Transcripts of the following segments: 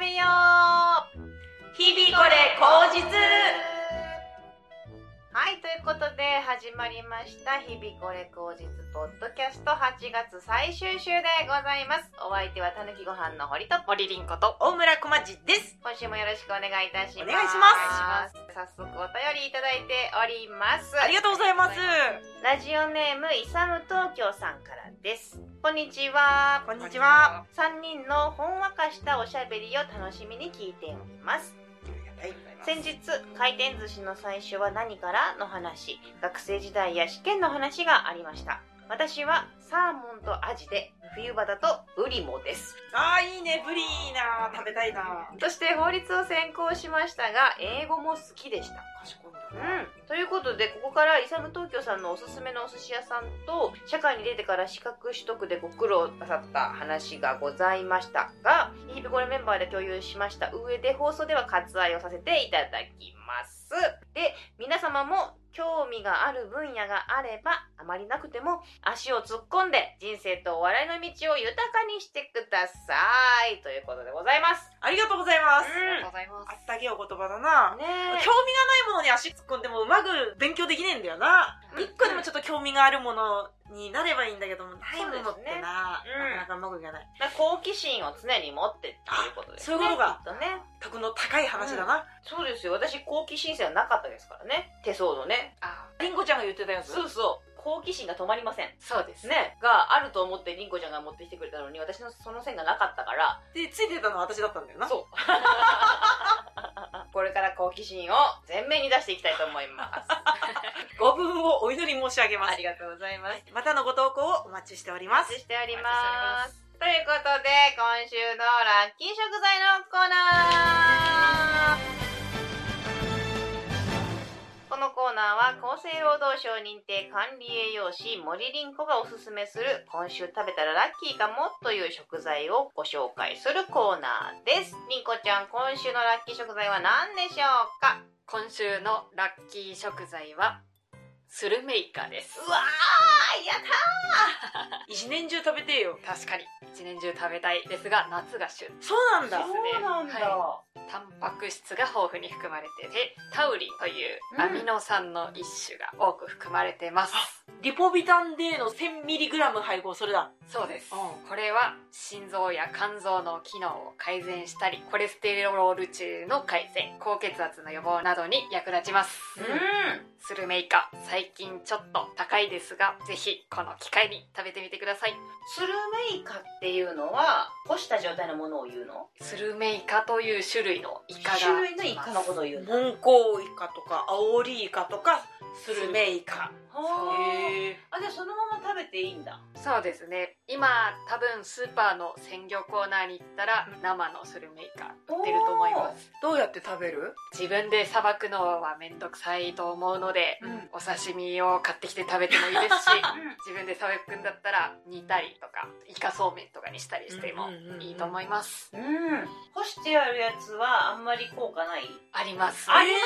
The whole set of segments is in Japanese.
べよう日々これ口実はい、ということで始まりました日々これ口実ポッドキャスト8月最終週でございます。お相手はたぬきご飯の堀と森凛子と大村小町です。今週もよろしくお願いいたします。お願いします早速お便りいただいております。ありがとうございます。ラジオネームイサム東京さんからです。こんにちは。こんにちは。3人のほんわかしたおしゃべりを楽しみに聞いております。先日回転寿司の最初は何からの話学生時代や試験の話がありました私はサーモンとアジで冬場だとブリモですああ、いいね。ブリいいな。食べたいな。そして法律を専攻しましたが英語も好きでした賢いんだうん、ということでここからイサム東京さんのおすすめのお寿司屋さんと社会に出てから資格取得でご苦労なさった話がございましたが日々これメンバーで共有しました上で放送では割愛をさせていただきますで皆様も興味がある分野があればあまりなくても足を突っ込んで人生とお笑いの道を豊かにしてくださいということでございますありがとうございます。うんございます。あったけお言葉だな。ね興味がないものに足突っ込んでもうまく勉強できねえんだよな。うん一個でもちょっと興味があるものになればいいんだけども、ないものってな、ねなかなかうまくいかない。まあ好奇心を常に持ってっていうことですね。あそういうことかきっとね。格の高い話だな。そうですよ。私、好奇心性はなかったですからね。手相のね。あ、りんごちゃんが言ってたやつ？そうそう。好奇心が止まりません。そうです。ね。があると思ってリンコちゃんが持ってきてくれたのに、私のその線がなかったから、で、ついてたのは私だったんだよな。そう。これから好奇心を前面に出していきたいと思います。ご分をお祈り申し上げますあ。りがとうございます。またのご投稿をお待ちしておりますお待ち。しております。ということで、今週のラッキー食材のコーナーこのコーナーは厚生労働省認定管理栄養士森凛子がおすすめする今週食べたらラッキーかもという食材をご紹介するコーナーです。凛子ちゃん、今週のラッキー食材は何でしょうか？今週のラッキー食材はスルメイカです。うわーやった 一年中食べてえよ。確かに。一年中食べたいですが夏が旬。そうなんだ。そうなんだ。タンパク質が豊富に含まれててタウリンといううん。アミノ酸の一種が多く含まれてます、リポビタン D の 1000mg 配合、それだ。そうです、うん。これは心臓や肝臓の機能を改善したりコレステロール値の改善高血圧の予防などに役立ちます、うん。スルメイカ最近ちょっと高いですがぜひこの機会に食べてみてください。スルメイカっていうのは干した状態のものを言うの？スルメイカという種類のイカが種類のイカのことを言うの？モンコウイカとか、アオリイカとか、スルメイカ。はへー。ああじゃあそのまま食べていいんだ。そうですね。今多分スーパーの鮮魚コーナーに行ったら生のスルメイカ売ってると思います。どうやって食べる？自分でさばくのはめんどくさいと思うのでうん。お刺身を買ってきて食べてもいいですし 自分でさばくんだったら煮たりとかイカそうめんとかにしたりしてもいいと思います。うん。干してあるやつはあんまり効果ない？あります。ありま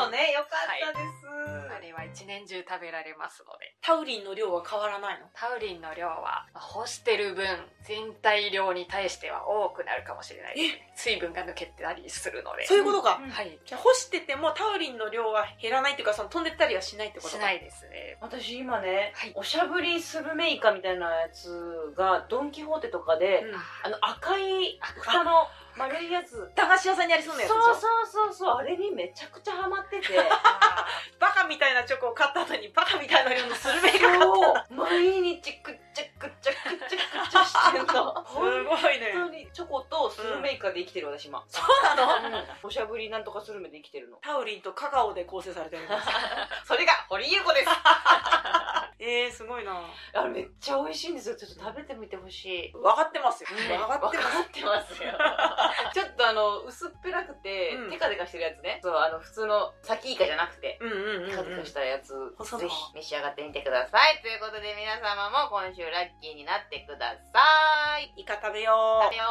すのね。よかったです、あれは一年中食べられますので。タウリンの量は変わらないの？タウリンの量は干してる分全体量に対しては多くなるかもしれないですね。水分が抜けたりするので。そういうことか。うん。はい。じゃあ干しててもタウリンの量は減らないっていうか、その飛んでったりはしないってことか。しないですね。私今ね、はい。おしゃぶりスルメイカみたいなやつがドン・キホーテとかで、うん。あの赤い蓋の丸いやつ。駄菓子屋さんにありそうなやつそうそうそうそう。あれにめちゃくちゃハマってて。バカみたいなチョコを買った後にバカみたいな量のスルメイカ買った。そう。毎日くっちゃくっちゃくっちゃくっちゃしてんの。すごいね。本当にチョコとスルメイカで生きてる私今、そうなの？うん。おしゃぶりなんとかスルメで生きてるの。タウリンとカカオで構成されてるんです。それが堀優子です えー、すごいな。あれめっちゃ美味しいんですよ。ちょっと食べてみてほしい。分かってますよ。分かってます。よ。ちょっとあの薄っぺらくて、うん。テカテカしてるやつね。そうあの普通のサキイカじゃなくてうんうんうん、テカテカしたやつ、細ぜ々ひ召し上がってみてください。ということで皆様も今週ラッキーになってください。イカ食べよ食べよ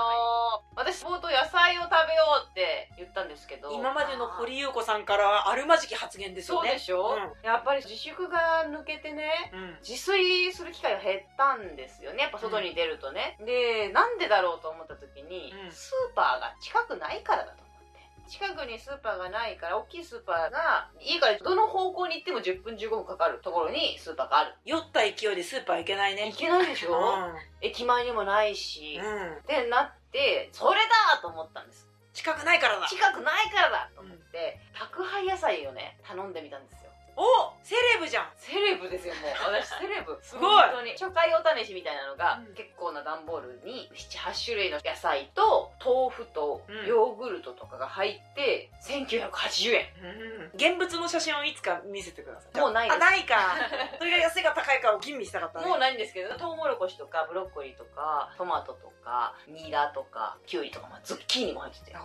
う。私冒頭野菜を食べようって言ったんですけど。う今までの堀優子さんからあるまじき発言ですそうよねでしょ、やっぱり自粛が抜けてねうん、うん自炊する機会が減ったんですよね。やっぱ外に出るとね、でなんでだろうと思った時に、うん。スーパーが近近くないからだと思って。近くにスーパーがないから大きいスーパーが家からどの方向に行っても10分15分かかるところにスーパーがある。酔った勢いでスーパー行けないね。行けないでしょ、うん。駅前にもないし、うん。ってなってそれだと思ったんです。近くないからだ。近くないからだと思って、宅配野菜をね頼んでみたんですよおセレブじゃん。セレブですよもう。私セレブ。すごい。本当に。初回お試しみたいなのが、うん。結構な段ボールに78種類の野菜と豆腐とうん。ヨーグルトとかが入って1980円。現物の写真をいつか見せてください。もうないです。あないか。それが安いか高いかを吟味したかったね。もうないんですけどトウモロコシとかブロッコリーとかトマトとかニラとかキュウリとか、まあ、ズッキーニも入ってて。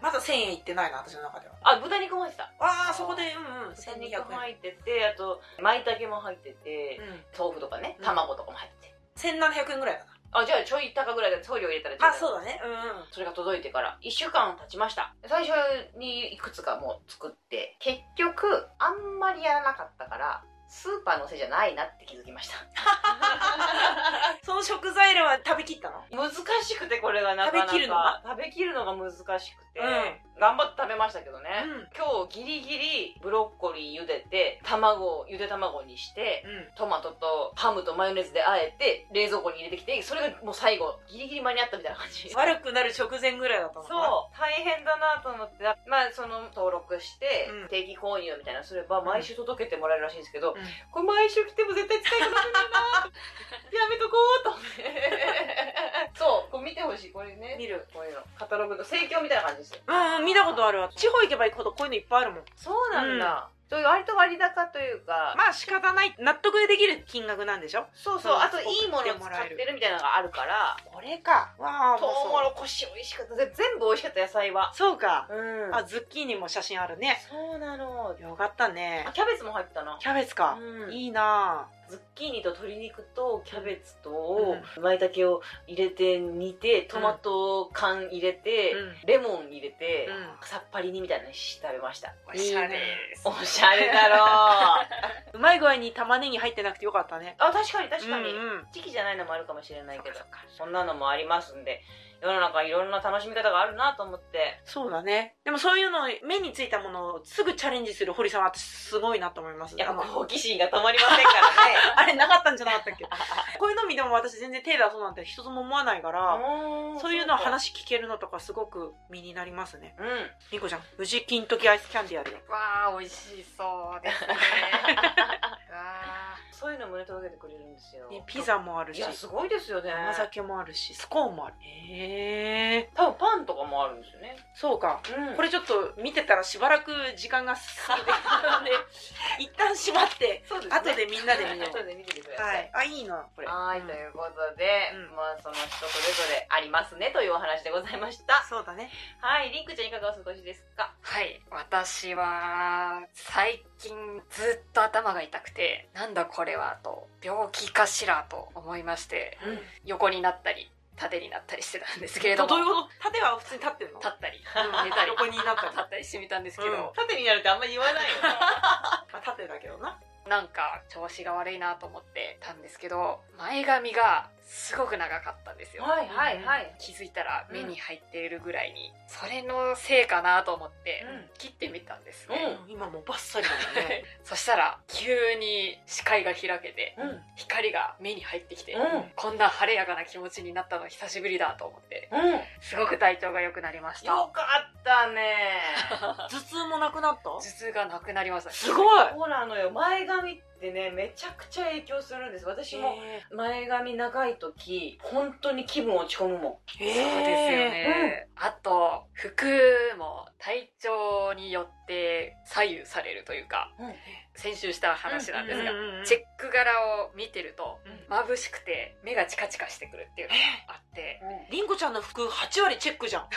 まだ1000円いってないな私の中では。あ豚肉も入ってた。ああそこでうんうん。豚1200円っててあと舞茸も入ってて、うん。豆腐とかねうん。卵とかも入ってて、1700円ぐらいだな。あじゃあちょい高ぐらいで送料入れたらあそうだね。うん。うんそれが届いてから。1週間経ちました。最初にいくつかもう作って結局あんまりやらなかったからスーパーのせいじゃないなって気づきました。その食材らは食べきったの？難しくてこれがなかなか。食べきるのが？食べきるのが難しくて、うん頑張って食べましたけどね、うん。今日ギリギリブロッコリー茹でて卵をゆで卵にしてうん。トマトとハムとマヨネーズであえて冷蔵庫に入れてきてそれがもう最後ギリギリ間に合ったみたいな感じ。悪くなる直前ぐらいだったのかなそう。大変だなと思って。まあその登録してうん。定期購入みたいなのすれば毎週届けてもらえるらしいんですけど、うん。これ毎週来ても絶対使いこないな。やめとこうと思って。そう。これ見てほしい。これね。見る。こういうの。カタログの盛況みたいな感じですよ。うんうん見たことあるわ。地方行けば行くほどこういうのいっぱいあるもん。そうなんだ、そういう割と割高というか、まあ仕方ない。納得できる金額なんでしょ？そうそう。そうあといいものを使ってるみたいなのがあるから。これか。わあトウモもうロコシ美味しかった。で全部美味しかった野菜は。そうか。うん。あズッキーニも写真あるね。そうなの。よかったね。あキャベツも入ってたな。キャベツか。うん。いいなズッキーニと鶏肉とキャベツと舞茸を入れて煮てトマト缶入れて、うん。レモン入れて、うん。さっぱり煮みたいなのにして食べました。おしゃれ。おしゃれだろう。うまい具合に玉ねぎ入ってなくてよかったね。あ確かに確かに、うんうん。時期じゃないのもあるかもしれないけど。そんなのもありますんで世の中いろんな楽しみ方があるなと思って。そうだね。でもそういうの目についたものをすぐチャレンジする堀さんは私すごいなと思います。いや好奇心が止まりませんからね。あれなかったんじゃなかったっけ？こういうの見ても私全然手出そうなんて一つも思わないからうんそういうの話聞けるのとかすごく身になりますね。うん。みこちゃん無事金時アイスキャンディーあるよ。わあ美味しそうですね。わそういうのもね届けてくれるんですよ。ねピザもあるし。いやすごいですよね。甘酒もあるしスコーンもある。へえ多分パンとかもあるんですよね。そうか。うん。これちょっと見てたらしばらく時間が進んできたので 一旦閉まってそうですね。後でみんなで見よう。後で見ててくださはい。いあいいなこれ。はい、うん。ということで、うん。まあその人それぞれありますねというお話でございました。そうだね。はいリンクちゃんいかがお過ごしですか？はい。私は最近ずっと頭が痛くてなんだこれはと病気かしらと思いましてうん。横になったり縦になったりしてたんですけれども。どういうこと？縦は普通に立ってるの？立ったり。うん。寝たり。横になったり。立ったりしてみたんですけど、うん。縦になるってあんまり言わないよね。まあ縦だけどな。なんか調子が悪いなと思ってたんですけど前髪がすごく長かったんですよ。はいはいはい。気づいたら目に入っているぐらいに、それのせいかなと思ってうん。切ってみたんですうね、ん。今もうバッサリだもんね。そしたら急に視界が開けてうん。光が目に入ってきて、うん。こんな晴れやかな気持ちになったの久しぶりだと思ってうん。すごく体調が良くなりました。よかったね。頭痛もなくなった？頭痛がなくなりました。すごい。そうなのよ。前髪ってねめちゃくちゃ影響するんです。私もへ前髪長い時本当に気分落ち込むもん。え。そうですよね、あと服も体調によって左右されるというか、うん。先週した話なんですが、うんうんうんチェック柄を見てるとうん。眩しくて目がチカチカしてくるっていうのがあって。りん。こちゃんの服8割チェックじゃん。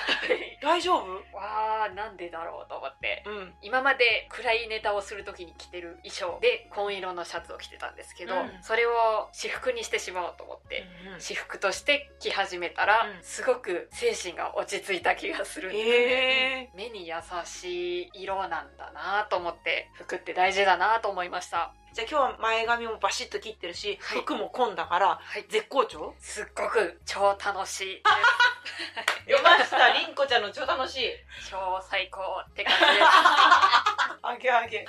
大丈夫？わあなんでだろうと思って。うん。今まで暗いネタをする時に着てる衣装で紺色のシャツを着てたんですけど、うん。それを私服にしてしまおうと思って、私服として着始めたら、うん。すごく精神が落ち着いた気がするんですね、へえ目に優しい色なんだなと思って服って大事だななと思いました。じゃあ今日は前髪もバシッと切ってるし、はい。服も紺だからはい。絶好調？すっごく超楽しいです。出ましたりんこちゃんの超楽しい。超最高って感じです。あげあげ。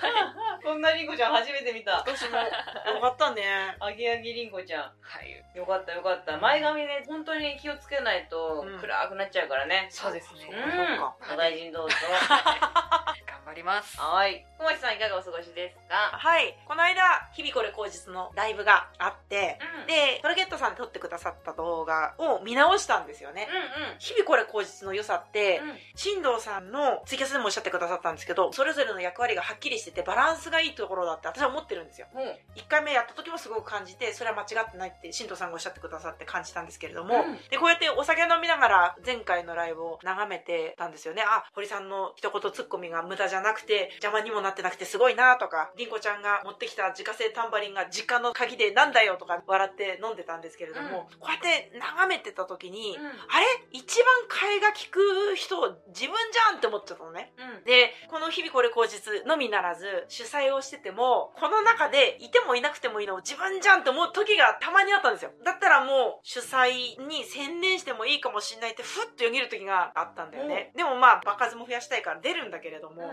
こんなりんこちゃん初めて見た。私も。よかったね。あげあげりんこちゃん。はい。よかったよかった。前髪ね本当に気をつけないとうん。暗くなっちゃうからね、そうですね。そう。かそうか。お大事にどうぞ。頑 張ります。はい。小町さんいかがお過ごしですか？はい。この間「日々これ口実」のライブがあってうん。でトラゲットさんで撮ってくださった動画を見直したんですよね。うん日々これ口実の良さって、うん。新藤さんのツイキャスでもおっしゃってくださったんですけどそれぞれの役割がはっきりしててバランスがいいところだって私は思ってるんですよ。うん。うん1回目やった時もすごく感じてそれは間違ってないって新藤さんがおっしゃってくださって感じたんですけれども、うん。でこうやってお酒飲みながら前回のライブを眺めてたんですよね。あ堀さんの一言ツッコミが無駄じゃなくて邪魔にもなってなくてすごいなとかりんこちゃんが持ってきた自家製タンバリンが実家の鍵でなんだよとか笑って飲んでたんですけれども、こうやって眺めてた時に、あれ？一番替えが利く人自分じゃんって思っちゃったのね。うん。でこの「日々これ口実」のみならず主催をしててもこの中でいてもいなくてもいいの自分じゃんって思う時がたまにあったんですよ。だったらもう主催に専念してもいいかもしんないってふっとよぎる時があったんだよね、でもまあ場数も増やしたいから出るんだけれども、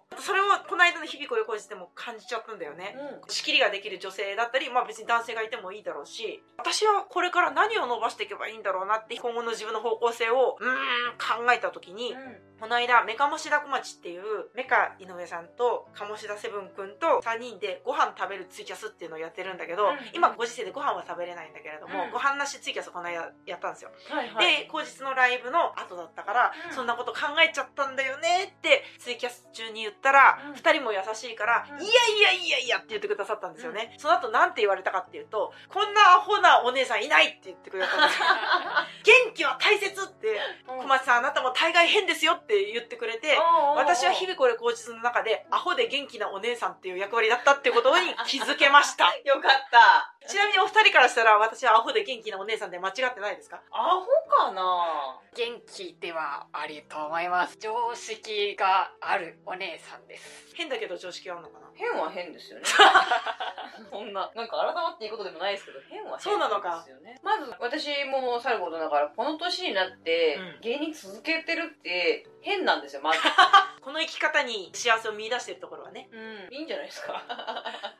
それをこの間の「日々これ口実」でも感じちゃったんだよね、仕切りができる女性だったり、まあ別に男性がいてもいいだろうし、私はこれから何を伸ばしていけばいいんだろうなって、今後の自分の方向性を、うーん、考えた時に、この間、メカモシダ小町っていう、メカ井上さんと、鴨志田セブンくんと3人でご飯食べるツイキャスっていうのをやってるんだけど、うん今ご時世でご飯は食べれないんだけれども、うん。ご飯なしツイキャスこの間やったんですよ。はいはい。で、後日のライブの後だったから、うん。そんなこと考えちゃったんだよねって、ツイキャス中に言ったら、うん二人も優しいから、うんいやいやいやいやって言ってくださったんですよね。その後なんて言われたかっていうと、こんなアホなお姉さんいないって言ってくれたんですよ。元気は大切って、小松さんあなたも大概変ですよって言ってくれて、私は日々これ口実の中で、アホで元気なお姉さんっていう役割だったっていうことに気づけました。よかった ちなみにお二人からしたら、私はアホで元気なお姉さんで間違ってないですか？アホかな？元気ではありと思います。常識があるお姉さんです。変だけど常識あるのかな？変は変ですよね。そんななんか改まっていいことでもないですけど変は変そうなのか。ですよねまず私もさることながらこの年になってうん。芸人続けてるって変なんですよまず。この生き方に幸せを見出してるところはね、うん。いいんじゃないですか。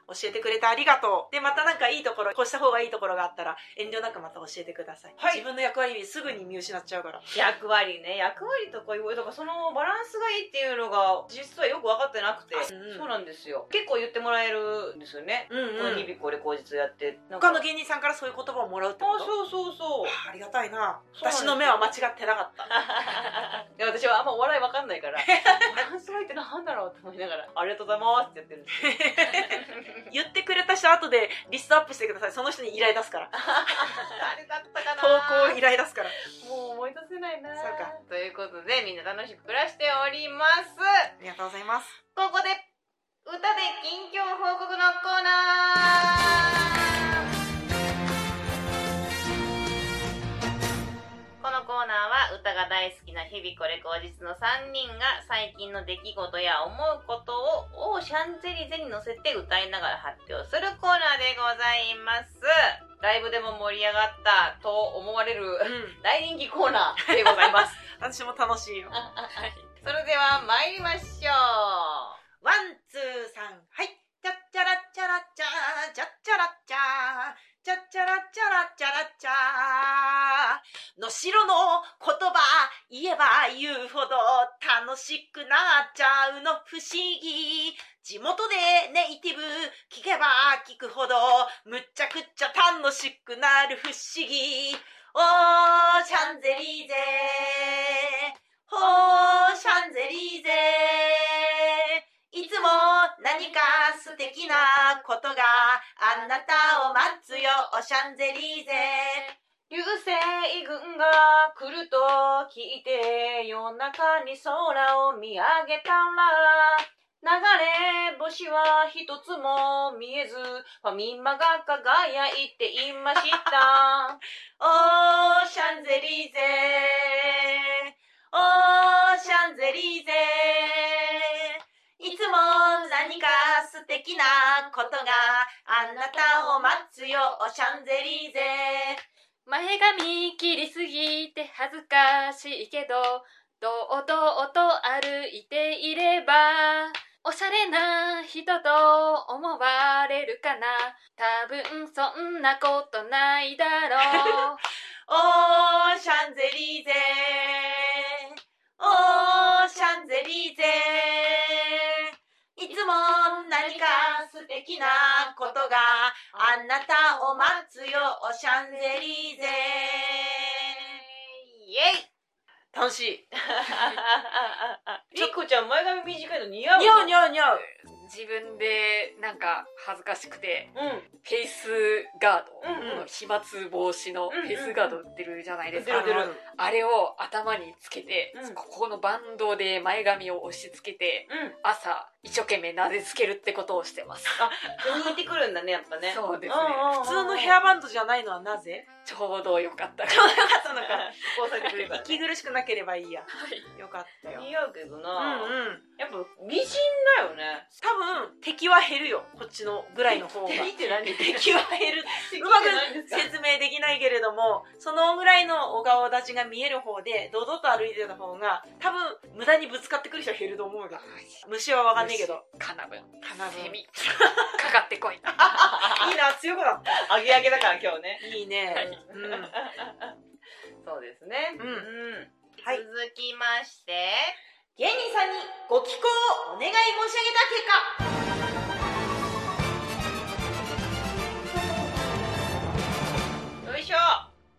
教えてくれてありがとう。で、またなんかいいところ、こうした方がいいところがあったら、遠慮なくまた教えてください。はい。自分の役割にすぐに見失っちゃうから。役割ね。役割とかいうとかそのバランスがいいっていうのが実はよく分かってなくて、うんそうなんですよ。結構言ってもらえるんですよね、うんこの日々これ口実やって。他の芸人さんからそういう言葉をもらうってこと？あそうそうそう。あありがたいな。私の目は間違ってなかった。で私はあんまお笑いわかんないから。バランスがいいってなんだろうって思いながら。ありがとうございますって言ってるんですよ。言ってくれた人後でリストアップしてください。その人に依頼出すから。誰だったかな投稿依頼出すから。もう思い出せないなそうかということでみんな楽しく暮らしておりますありがとうございます。ここで歌で近況報告のコーナーのコーナーは歌が大好きな日々これ口実の3人が最近の出来事や思うことをオーシャンゼリゼに乗せて歌いながら発表するコーナーでございますライブでも盛り上がったと思われるうん。大人気コーナーでございます私も楽しいよ。それでは参りましょう one、two、サン、はい。チャッチャラッチャラッチャー、チャッチャラッチャー、チャチャラチャラチャラチャ。のしろの言葉言えば言うほど楽しくなっちゃうの不思議。地元でネイティブ聞けば聞くほどむっちゃくっちゃ楽しくなる不思議。おー、シャンゼリーゼほー、シャンゼリーゼいつも何か素敵なことがあなたを待つよ、おシャンゼリーゼ。流星群が来ると聞いて夜中に空を見上げたら流れ星は一つも見えずファミマが輝いていました。おー、シャンゼリーゼ。おー、シャンゼリーゼ素敵なことがあなたを待つよシャンゼリーゼ前髪切りすぎて恥ずかしいけど堂々と歩いていればおしゃれな人と思われるかな。多分そんなことないだろう。おーシャンゼリーゼおーシャンゼリーゼいつも何か素敵なことがあなたを待つよシャンゼリーゼイエイ。楽しい。リコちゃん前髪短いの似合う似合う似合う似合う。自分でなんか恥ずかしくてうん。フェイスガード、うんうん。この飛沫防止のフェイスガード売ってるじゃないですか、売ってる売ってる。あれを頭につけて、うん。ここのバンドで前髪を押し付けてうん。朝一生懸命なでつけるってことをしてます。抜いてくるんだねやっぱね。そうですね。普通のヘアバンドじゃないのはなぜ？ちょうどよかった。ちょうどよか。ったのか。息苦しくなければいいや。はい。よかったよ。似合うけどうな、んうん。やっぱ美人だよね。多分敵は減るよ。こっちのぐらいの方が。敵って何？敵は減る。敵うまく説明できないけれどもそのぐらいのお顔立ちが見える方で堂々と歩いてた方が多分無駄にぶつかってくる人は減ると思うよ虫は分かんないけどカナブン。かなセミ。かかってこい。いいな強くなっあげあげだから今日ね。たいいね、はい。うん。そうですね。うん。ん。はい。続きまして。芸人さんにご寄稿をお願い申し上げた結果。よいしょ。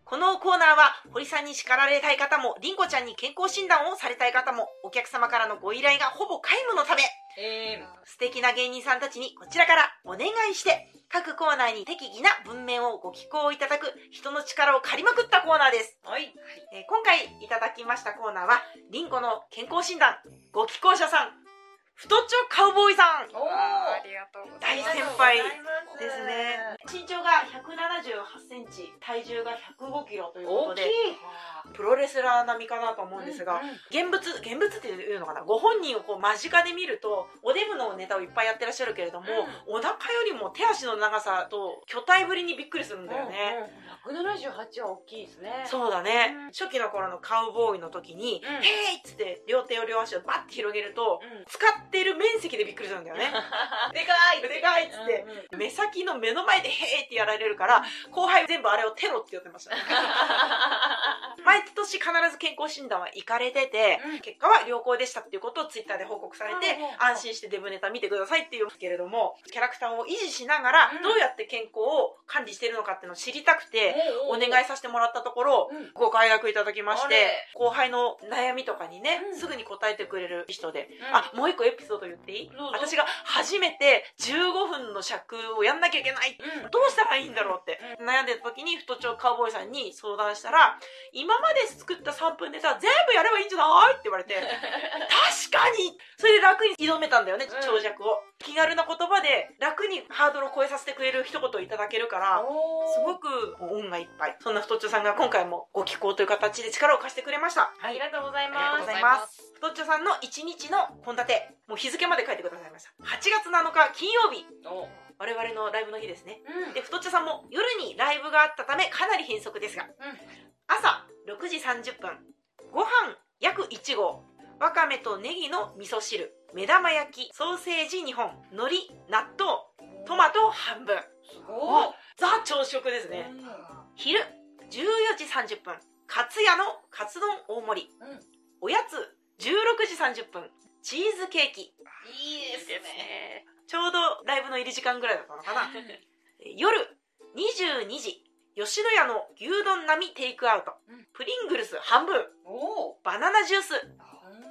このコーナーは堀さんに叱られたい方もりんこちゃんに健康診断をされたい方もお客様からのご依頼がほぼ皆無のためえ素敵な芸人さんたちにこちらからお願いして各コーナーに適宜な文面をご寄稿いただく人の力を借りまくったコーナーです、ー、はい。えー今回いただきましたコーナーはりんこの健康診断ご寄稿者さん太っちょカウボーイさん。おありがとうございます。大先輩でですね。身長が178センチ体重が105キロということで大きい。プロレスラー並みかなと思うんですが、うんうん現物現物っていうのかな？ご本人をこう間近で見るとおデブのネタをいっぱいやってらっしゃるけれども、お腹よりも手足の長さと巨体ぶりにびっくりするんだよね、うんうん、178は大きいですね。そうだね、うん。初期の頃のカウボーイの時に「うん。へい!」っつって両手を両足をバッて広げるとうん。使ってる面積でびっくりするんだよね。でかいでかいっつって、目先の目の前で「へい!」ってやられるから後輩全部あれをテロって言ってました。毎年必ず健康診断は行かれてて、うん。結果は良好でしたっていうことをツイッターで報告されて、うんうんうん。安心してデブネタ見てくださいっていうんですけれどもキャラクターを維持しながらうんどうやって健康を管理してるのかっていうのを知りたくて、お願いさせてもらったところ、うん。ご快諾いただきまして後輩の悩みとかにね、うん。すぐに答えてくれる人で、うん。あもう一個エピソード言っていい？私が初めて15分の尺をやんなきゃいけない。うん。どうしたらいいんだろうって、悩んでた時に太長カウボーイさんに相談したら今まで作った3分ネタ全部やればいいんじゃない？って言われて 確かに。それで楽に挑めたんだよね、うん。長尺を。気軽な言葉で楽にハードルを超えさせてくれる一言いただけるからすごく恩がいっぱい。そんな太っちょさんが今回もご寄稿という形で力を貸してくれました。ありがとうございありがとうますございます。太っちょさんの1日の献立もう日付まで書いてくださいました。8月7日金曜日。お。我々のライブの日ですね。うん。で太っちょさんも夜にライブがあったためかなり変則ですが、朝6時30分ご飯約1合わかめとネギの味噌汁目玉焼きソーセージ2本海苔納豆トマト半分。すごい。ザ朝食ですね、昼14時30分カツ屋のカツ丼大盛り、うん。おやつ16時30分チーズケーキ。いいですですね。ねちょうどライブの入り時間ぐらいだったのかな。え 夜22時吉野家の牛丼並みテイクアウト、うん。プリングルス半分。バナナジュース。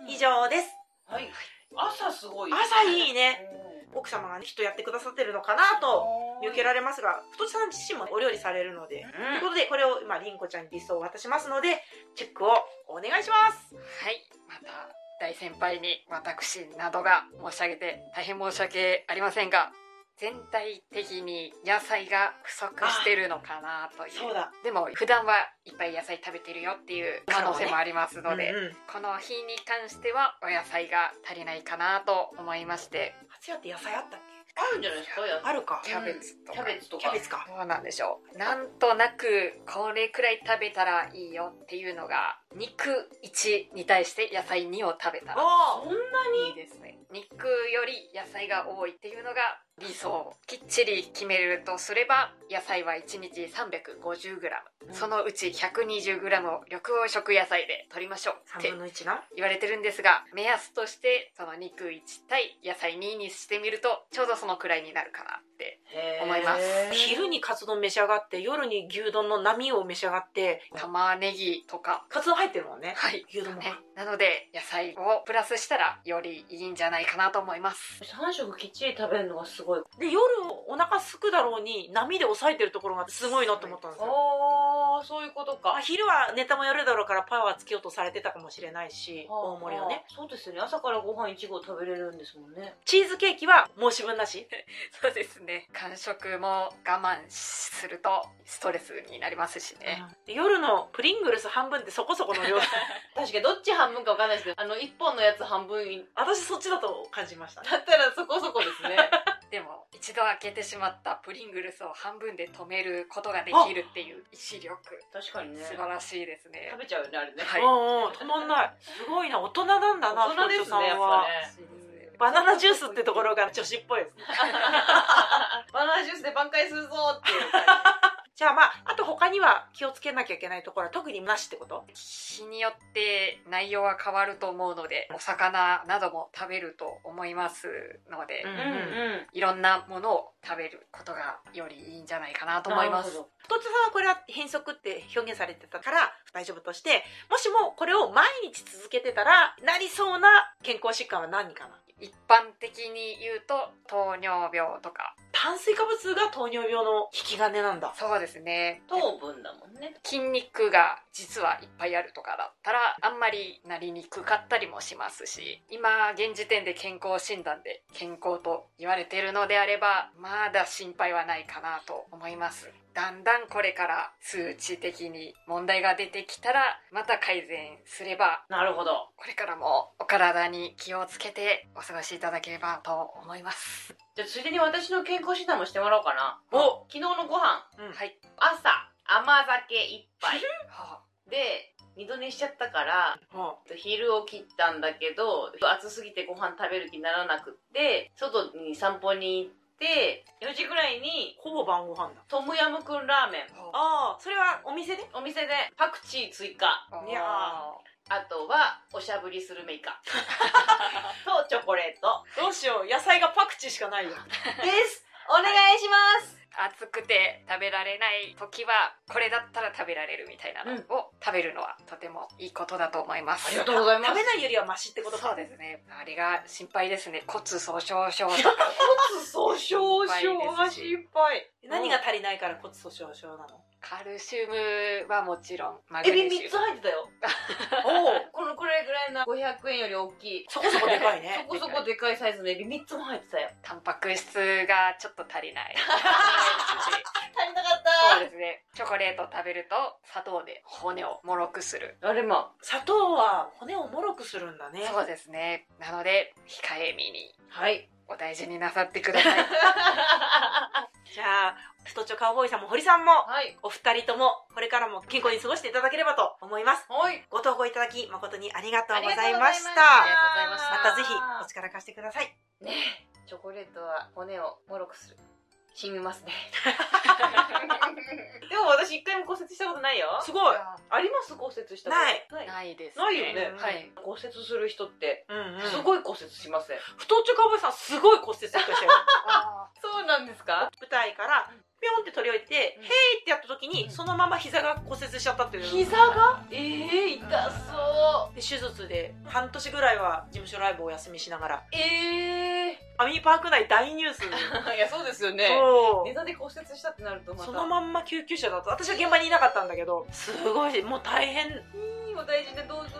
以上です。はい。朝すごい朝いいね。奥様がきっとやってくださってるのかなと見受けられますが太地さん自身もお料理されるので、ということでこれを今りんこちゃんにリストを渡しますのでチェックをお願いします。はい。また大先輩に私などが申し上げて大変申し訳ありませんが全体的に野菜が不足してるのかなという。そうだ。でも普段はいっぱい野菜食べてるよっていう可能性もありますので、うんうんこの日に関してはお野菜が足りないかなと思いまして。初屋って野菜あったっあるんじゃないですか？けあるか。キャベツとか、キャベツとか。キャベツか。どうなんでしょう。なんとなくこれくらい食べたらいいよっていうのが肉1に対して野菜2を食べたらあそんないいですね。肉より野菜が多いっていうのが理想きっちり決めるとすれば野菜は1日 350g、うん。そのうち 120g を緑黄色野菜で取りましょうって3分の1な？言われてるんですが目安としてその肉1対野菜2にしてみるとちょうどそのくらいになるかなって思います。昼にカツ丼召し上がって夜に牛丼の波を召し上がって。玉ねぎとか。カツ丼入ってるもんね。はい。牛丼も。ね、なので野菜をプラスしたらよりいいんじゃないかなと思います。3食きっちり食べるのがすごいで夜お腹すくだろうに波で抑えてるところがすごいなと思ったんですよ。ああそういうことか。まあ昼はネタもやるだろうからパワーつけようとされてたかもしれないし大盛りをね。そうですよね。朝からご飯1合食べれるんですもんね。チーズケーキは申し分なし。そうですね。間食も我慢するとストレスになりますしね、で夜のプリングルス半分ってそこそこの量。確かにどっち半分か分かんないですけどあの1本のやつ半分私そっちだと感じました。だったらそこそこですね でも一度開けてしまったプリングルスを半分で止めることができるっていう意志力。確かにね。素晴らしいですね。食べちゃうよねあれね。はい。うんうん止まんない。すごいな大人なんだな大人ですねやっぱねバナナジュースってところが女子っぽいですね。バナナジュースで挽回するぞっていう感じ ゃあまああと他には気をつけなきゃいけないところは特になしってこと？日によって内容は変わると思うのでお魚なども食べると思いますので、うんじうんうん。いろんなものを食べることがよりいいんじゃないかなと思います。太っちょさんはこれは変則って表現されてたから大丈夫としてもしもこれを毎日続けてたらなりそうな健康疾患は何かな？一般的に言うと糖尿病とか。炭水化物が糖尿病の引き金なんだ。そうですね。糖分だもんね。筋肉が実はいっぱいあるとかだったらあんまりなりにくかったりもしますし今現時点で健康診断で健康と言われているのであればまだ心配はないかなと思いますだんだんこれから数値的に問題が出てきたらまた改善すればなるほど。これからもお体に気をつけてお過ごしいただければと思います。じゃあついでに私の健康診断もしてもらおうかな。お昨日のご飯。はい朝甘酒1杯。はで二度寝しちゃったからは昼を切ったんだけど暑すぎてご飯食べる気にならなくって外に散歩に行って4時ぐらいにほぼ晩ご飯だ。トムヤムクンラーメン。あ。あそれはお店で？お店で。パクチー追加。あいやあとはおしゃぶりスルメイカ とチョコレート。どうしよう。野菜がパクチーしかないよです。お願いします暑くて食べられない時はこれだったら食べられるみたいなのを食べるのはとてもいいことだと思います。ありがとうございます。食べないよりはマシってことかそうですね。あれが心配ですね。骨粗しょう症骨粗しょう症が心配。何が足りないから骨粗しょう症なの？カルシウムはもちろんマグエビ3ネシウム。つ入ってたよ。おおこのくらいぐらいの500円より大きい。そこそこでかいね。そこそこでかいサイズのエビ。3つも入ってたよ。タンパク質がちょっと足りない。足りなかっそうですね。チョコレートを食べると砂糖で骨をもろくする。あれま砂糖は骨をもろくするんだね。そうですね。なので控えめにはい。お大事になさってください じゃあ太っちょカウボーイさんも堀さんもはい。お二人ともこれからも健康に過ごしていただければと思います。はい。ご投稿いただき誠にありがとうございましたた。ありがとうございました。またぜひお力貸してください。ねえチョコレートは骨をもろくする。染みますね 骨折したことないよ。すごい。あります？骨折したこと？ない。ない。ですないよね。はい。骨折する人って。うんうん。すごい骨折しません、太っちょカウボーイさんすごい骨折したよ そうなんですか？舞台からピョンって取り置いて、うん。へいってやった時に、そのまま膝が骨折しちゃったっていう膝が？ええ痛そで手術で半年ぐらいは事務所ライブをお休みしながら。うええアミーパーク内大ニュース。いやそうですよね。そう。ネタで骨折したってなるとまた。そのまんま救急車だった私は現場にいなかったんだけどすごいもう大変いいお大事でどうぞ。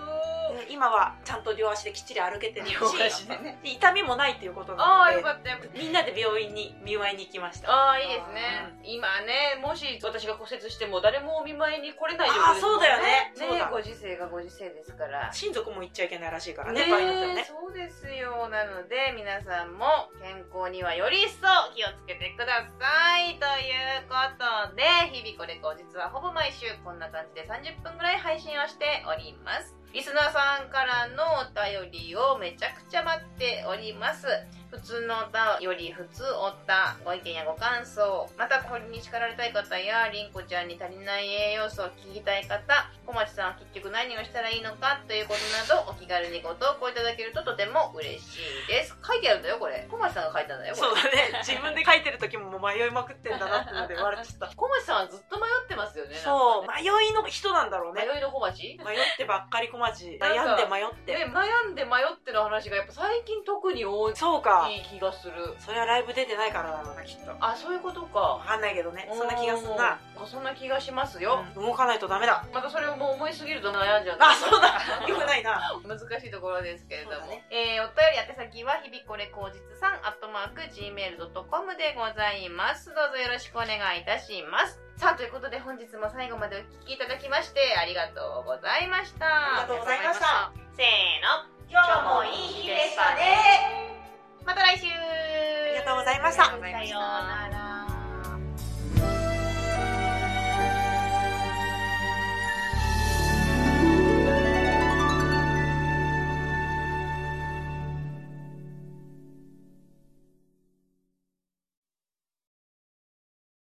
で今はちゃんと両足できっちり歩けてるし両足でね。で痛みもないっていうことあなのであよかったよかった。みんなで病院に見舞いに行きました。ああいいですね。今ねもし私が骨折しても誰もお見舞いに来れない状況ですもんあーそうだよね。ねだご時世がご時世ですから。親族も行っちゃいけないらしいからねね場合によってはね。そうですよ。なので皆さんも健康にはより一層気をつけてください。ということで日々これこ実はほぼ毎週こんな感じで30分ぐらい配信をしております。リスナーさんからのお便りをめちゃくちゃ待っております。普通の歌より普通おたご意見やご感想またこれに叱られたい方やりんこちゃんに足りない栄養素を聞きたい方小町さんは結局何をしたらいいのかということなどお気軽にご投稿いただけるととても嬉しいです。書いてあるん。だよこれ小町さんが書いたんだよこれそうだね。自分で書いてる時も迷いまくってんだなってので笑っちゃった。小町さんはずっと迷ってますよねそう迷いの人なんだろうね。迷いの小町？迷ってばっかり小町。悩んで迷って。ね悩んで迷っての話がやっぱ最近特に多い。そうか気がする。それはライブ出てないからだろうなきっと。あそういうことわかかんないけどね。そんな気がするな。うんそんな気がしますよ、うん動かないとダメだ。またそれをもう思いすぎると悩んじゃう。あそうだ。よくないな難しいところですけれども、ね。えーお便り宛先は日々これ口実さんアットマーク Gmail.com でございます。どうぞよろしくお願いいたします。さあということで本日も最後までお聞きいただきましてありがとうございました。ありがとうございました。せーの。今日もいい日でしたねまた来週。ありがとうございました。さようなら